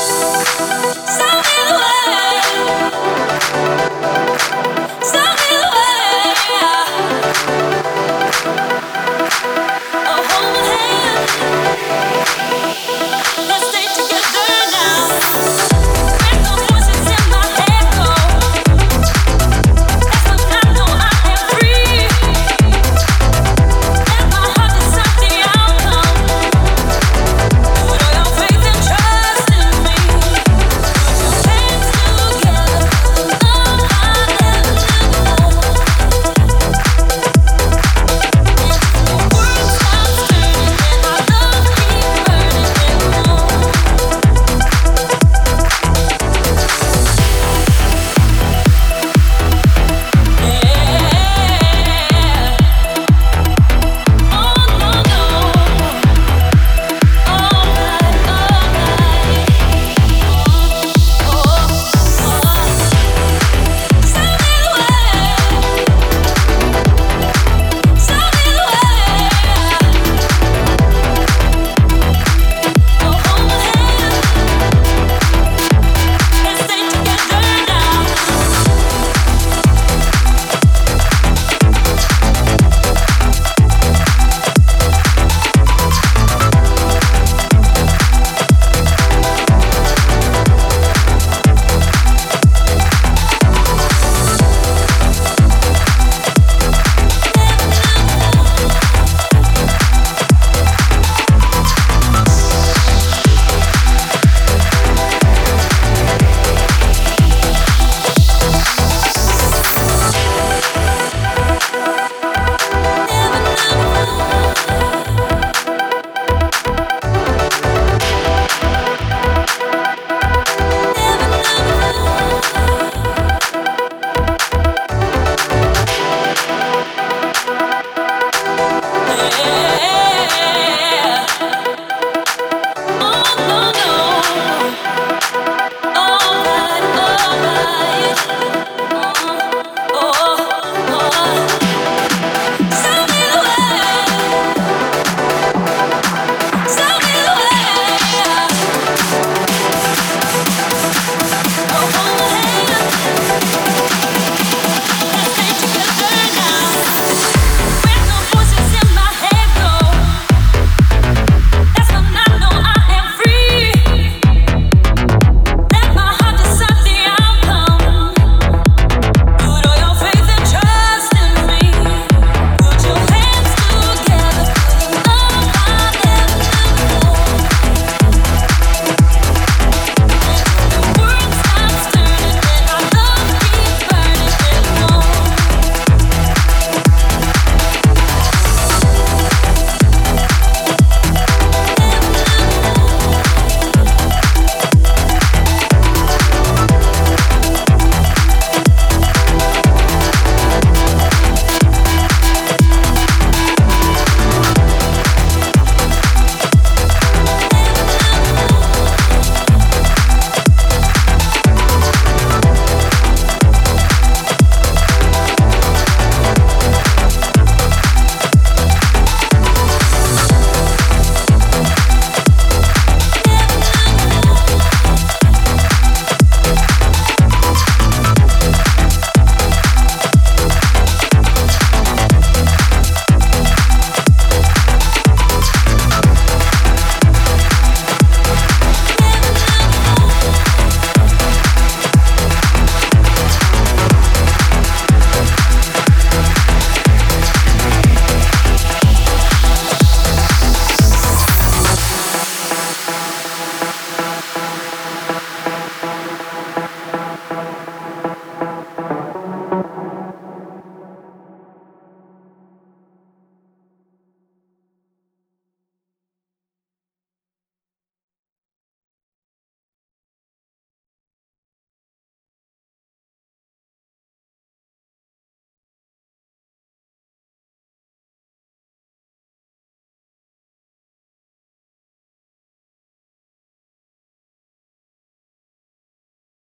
Oh, hold